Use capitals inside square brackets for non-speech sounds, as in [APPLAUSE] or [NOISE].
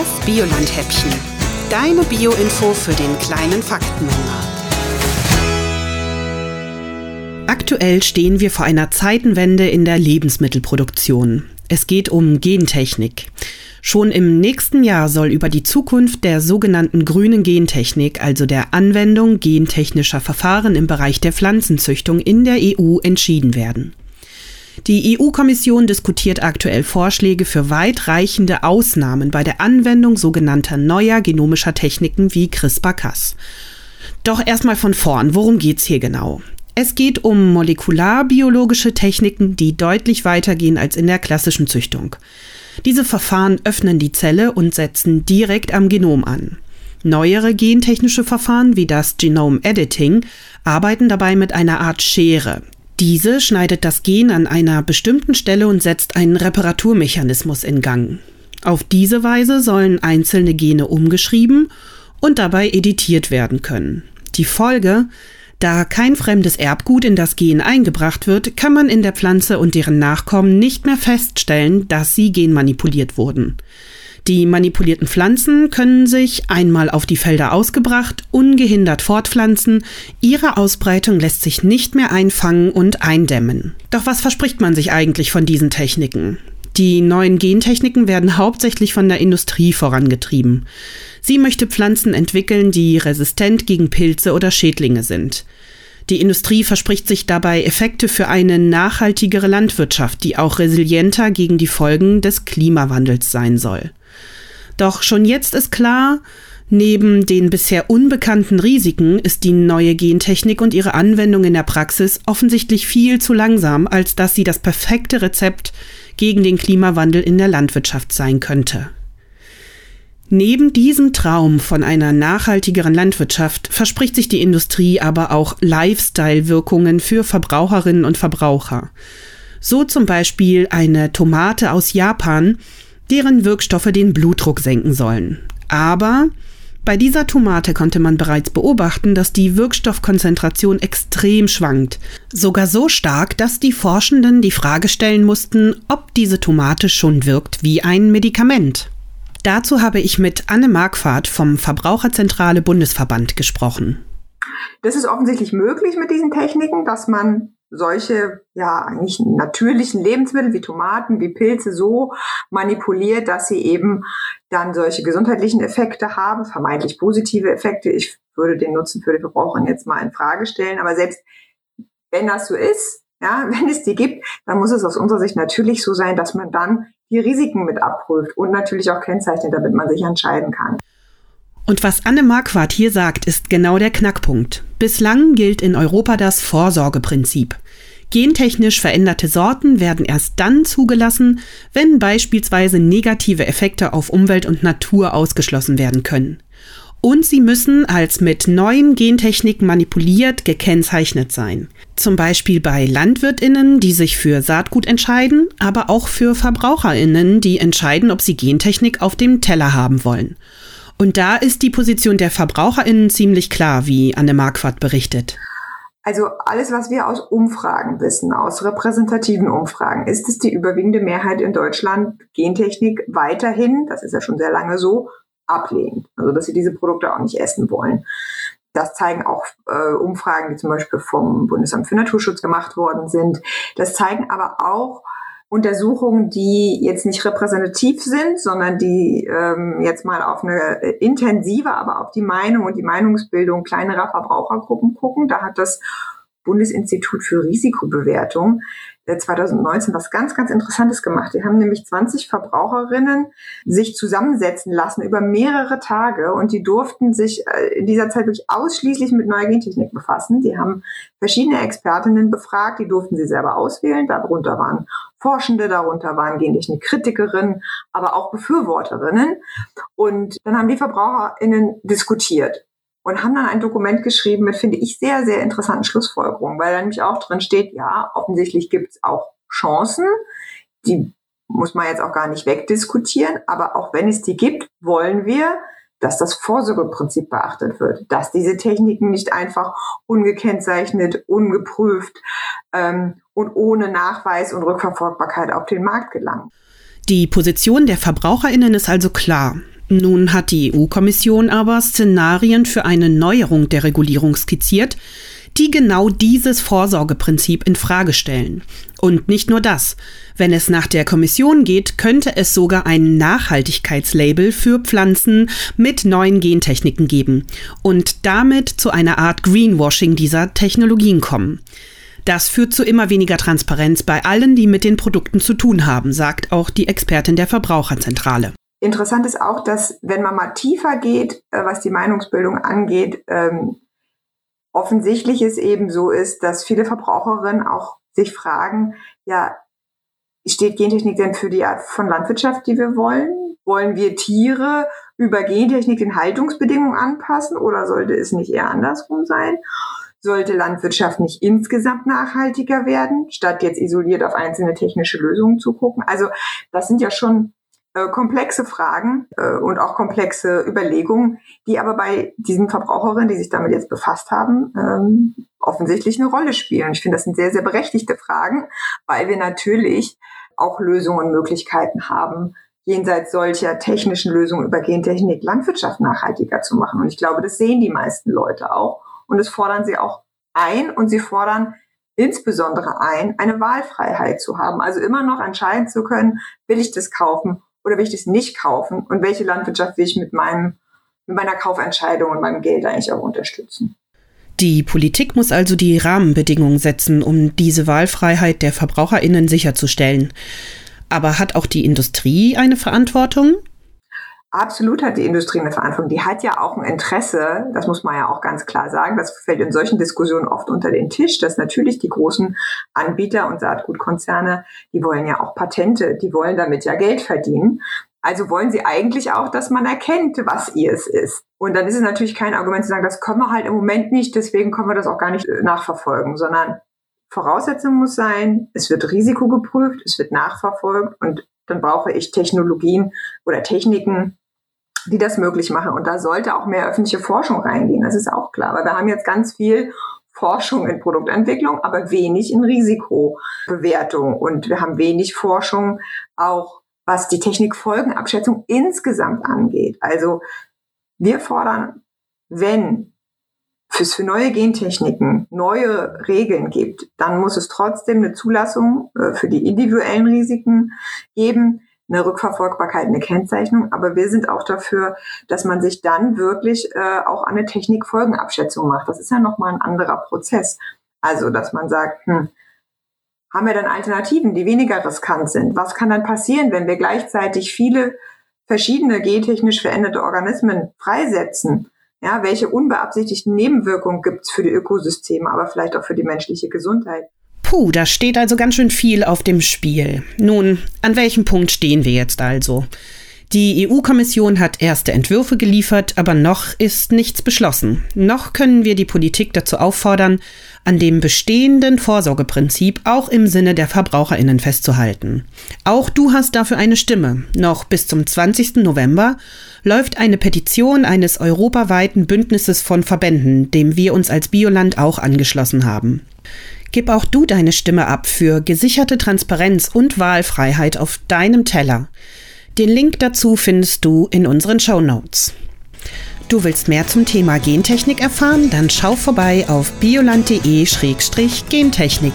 Das Bioland-Häppchen. Deine Bio-Info für den kleinen Faktenhunger. Aktuell stehen wir vor einer Zeitenwende in der Lebensmittelproduktion. Es geht um Gentechnik. Schon im nächsten Jahr soll über die Zukunft der sogenannten grünen Gentechnik, also der Anwendung gentechnischer Verfahren im Bereich der Pflanzenzüchtung in der EU entschieden werden. Die EU-Kommission diskutiert aktuell Vorschläge für weitreichende Ausnahmen bei der Anwendung sogenannter neuer genomischer Techniken wie CRISPR-Cas. Doch erstmal von vorn, worum geht's hier genau? Es geht um molekularbiologische Techniken, die deutlich weitergehen als in der klassischen Züchtung. Diese Verfahren öffnen die Zelle und setzen direkt am Genom an. Neuere gentechnische Verfahren wie das Genome Editing arbeiten dabei mit einer Art Schere. Diese schneidet das Gen an einer bestimmten Stelle und setzt einen Reparaturmechanismus in Gang. Auf diese Weise sollen einzelne Gene umgeschrieben und dabei editiert werden können. Die Folge, da kein fremdes Erbgut in das Gen eingebracht wird, kann man in der Pflanze und deren Nachkommen nicht mehr feststellen, dass sie genmanipuliert wurden. Die manipulierten Pflanzen können sich, einmal auf die Felder ausgebracht, ungehindert fortpflanzen, ihre Ausbreitung lässt sich nicht mehr einfangen und eindämmen. Doch was verspricht man sich eigentlich von diesen Techniken? Die neuen Gentechniken werden hauptsächlich von der Industrie vorangetrieben. Sie möchte Pflanzen entwickeln, die resistent gegen Pilze oder Schädlinge sind. Die Industrie verspricht sich dabei Effekte für eine nachhaltigere Landwirtschaft, die auch resilienter gegen die Folgen des Klimawandels sein soll. Doch schon jetzt ist klar, neben den bisher unbekannten Risiken ist die neue Gentechnik und ihre Anwendung in der Praxis offensichtlich viel zu langsam, als dass sie das perfekte Rezept gegen den Klimawandel in der Landwirtschaft sein könnte. Neben diesem Traum von einer nachhaltigeren Landwirtschaft verspricht sich die Industrie aber auch Lifestyle-Wirkungen für Verbraucherinnen und Verbraucher. So zum Beispiel eine Tomate aus Japan, deren Wirkstoffe den Blutdruck senken sollen. Aber bei dieser Tomate konnte man bereits beobachten, dass die Wirkstoffkonzentration extrem schwankt. Sogar so stark, dass die Forschenden die Frage stellen mussten, ob diese Tomate schon wirkt wie ein Medikament. Dazu habe ich mit Anne Marquardt vom Verbraucherzentrale Bundesverband gesprochen. Das ist offensichtlich möglich mit diesen Techniken, dass man solche ja eigentlich natürlichen Lebensmittel wie Tomaten, wie Pilze so manipuliert, dass sie eben dann solche gesundheitlichen Effekte haben, vermeintlich positive Effekte. Ich würde den Nutzen für die Verbraucher jetzt mal in Frage stellen, aber selbst wenn das so ist, ja, [LAUGHS] wenn es die gibt, dann muss es aus unserer Sicht natürlich so sein, dass man dann die Risiken mit abprüft und natürlich auch kennzeichnet, damit man sich entscheiden kann. Und was Anne Marquardt hier sagt, ist genau der Knackpunkt. Bislang gilt in Europa das Vorsorgeprinzip. Gentechnisch veränderte Sorten werden erst dann zugelassen, wenn beispielsweise negative Effekte auf Umwelt und Natur ausgeschlossen werden können. Und sie müssen als mit neuen Gentechnik manipuliert gekennzeichnet sein. Zum Beispiel bei Landwirtinnen, die sich für Saatgut entscheiden, aber auch für Verbraucherinnen, die entscheiden, ob sie Gentechnik auf dem Teller haben wollen. Und da ist die Position der Verbraucherinnen ziemlich klar, wie Anne Marquardt berichtet. Also alles, was wir aus Umfragen wissen, aus repräsentativen Umfragen, ist es die überwiegende Mehrheit in Deutschland Gentechnik weiterhin, das ist ja schon sehr lange so, ablehnt. Also dass sie diese Produkte auch nicht essen wollen. Das zeigen auch äh, Umfragen, die zum Beispiel vom Bundesamt für Naturschutz gemacht worden sind. Das zeigen aber auch Untersuchungen, die jetzt nicht repräsentativ sind, sondern die ähm, jetzt mal auf eine intensive, aber auf die Meinung und die Meinungsbildung kleinerer Verbrauchergruppen gucken. Da hat das Bundesinstitut für Risikobewertung 2019 was ganz, ganz Interessantes gemacht. Die haben nämlich 20 Verbraucherinnen sich zusammensetzen lassen über mehrere Tage und die durften sich äh, in dieser Zeit wirklich ausschließlich mit neuer Gentechnik befassen. Die haben verschiedene Expertinnen befragt, die durften sie selber auswählen. Darunter waren Forschende, darunter waren Gentechnik-Kritikerinnen, aber auch Befürworterinnen. Und dann haben die VerbraucherInnen diskutiert und haben dann ein Dokument geschrieben mit, finde ich, sehr, sehr interessanten Schlussfolgerungen, weil da nämlich auch drin steht, ja, offensichtlich gibt es auch Chancen, die muss man jetzt auch gar nicht wegdiskutieren, aber auch wenn es die gibt, wollen wir, dass das Vorsorgeprinzip beachtet wird, dass diese Techniken nicht einfach ungekennzeichnet, ungeprüft ähm, und ohne Nachweis und Rückverfolgbarkeit auf den Markt gelangen. Die Position der Verbraucherinnen ist also klar. Nun hat die EU-Kommission aber Szenarien für eine Neuerung der Regulierung skizziert, die genau dieses Vorsorgeprinzip in Frage stellen. Und nicht nur das. Wenn es nach der Kommission geht, könnte es sogar ein Nachhaltigkeitslabel für Pflanzen mit neuen Gentechniken geben und damit zu einer Art Greenwashing dieser Technologien kommen. Das führt zu immer weniger Transparenz bei allen, die mit den Produkten zu tun haben, sagt auch die Expertin der Verbraucherzentrale. Interessant ist auch, dass wenn man mal tiefer geht, äh, was die Meinungsbildung angeht, ähm, offensichtlich es eben so ist, dass viele Verbraucherinnen auch sich fragen, ja, steht Gentechnik denn für die Art von Landwirtschaft, die wir wollen? Wollen wir Tiere über Gentechnik den Haltungsbedingungen anpassen oder sollte es nicht eher andersrum sein? Sollte Landwirtschaft nicht insgesamt nachhaltiger werden, statt jetzt isoliert auf einzelne technische Lösungen zu gucken? Also das sind ja schon äh, komplexe Fragen äh, und auch komplexe Überlegungen, die aber bei diesen Verbraucherinnen, die sich damit jetzt befasst haben, ähm, offensichtlich eine Rolle spielen. Ich finde, das sind sehr, sehr berechtigte Fragen, weil wir natürlich auch Lösungen und Möglichkeiten haben, jenseits solcher technischen Lösungen über Gentechnik Landwirtschaft nachhaltiger zu machen. Und ich glaube, das sehen die meisten Leute auch. Und das fordern sie auch ein und sie fordern insbesondere ein, eine Wahlfreiheit zu haben. Also immer noch entscheiden zu können, will ich das kaufen oder will ich das nicht kaufen und welche Landwirtschaft will ich mit meinem mit meiner Kaufentscheidung und meinem Geld eigentlich auch unterstützen. Die Politik muss also die Rahmenbedingungen setzen, um diese Wahlfreiheit der Verbraucherinnen sicherzustellen. Aber hat auch die Industrie eine Verantwortung? Absolut hat die Industrie eine Verantwortung. Die hat ja auch ein Interesse, das muss man ja auch ganz klar sagen, das fällt in solchen Diskussionen oft unter den Tisch, dass natürlich die großen Anbieter und Saatgutkonzerne, die wollen ja auch Patente, die wollen damit ja Geld verdienen. Also wollen sie eigentlich auch, dass man erkennt, was ihr es ist. Und dann ist es natürlich kein Argument zu sagen, das können wir halt im Moment nicht, deswegen können wir das auch gar nicht äh, nachverfolgen, sondern Voraussetzung muss sein, es wird Risiko geprüft, es wird nachverfolgt und dann brauche ich Technologien oder Techniken, die das möglich machen. Und da sollte auch mehr öffentliche Forschung reingehen. Das ist auch klar. Weil wir haben jetzt ganz viel Forschung in Produktentwicklung, aber wenig in Risikobewertung. Und wir haben wenig Forschung auch, was die Technikfolgenabschätzung insgesamt angeht. Also wir fordern, wenn es für neue Gentechniken neue Regeln gibt, dann muss es trotzdem eine Zulassung äh, für die individuellen Risiken geben eine Rückverfolgbarkeit, eine Kennzeichnung. Aber wir sind auch dafür, dass man sich dann wirklich äh, auch eine Technikfolgenabschätzung macht. Das ist ja nochmal ein anderer Prozess. Also, dass man sagt, hm, haben wir dann Alternativen, die weniger riskant sind? Was kann dann passieren, wenn wir gleichzeitig viele verschiedene gentechnisch veränderte Organismen freisetzen? Ja, welche unbeabsichtigten Nebenwirkungen gibt es für die Ökosysteme, aber vielleicht auch für die menschliche Gesundheit? Puh, da steht also ganz schön viel auf dem Spiel. Nun, an welchem Punkt stehen wir jetzt also? Die EU-Kommission hat erste Entwürfe geliefert, aber noch ist nichts beschlossen. Noch können wir die Politik dazu auffordern, an dem bestehenden Vorsorgeprinzip auch im Sinne der Verbraucherinnen festzuhalten. Auch du hast dafür eine Stimme. Noch bis zum 20. November läuft eine Petition eines europaweiten Bündnisses von Verbänden, dem wir uns als Bioland auch angeschlossen haben. Gib auch du deine Stimme ab für gesicherte Transparenz und Wahlfreiheit auf deinem Teller. Den Link dazu findest du in unseren Show Notes. Du willst mehr zum Thema Gentechnik erfahren? Dann schau vorbei auf bioland.de-gentechnik.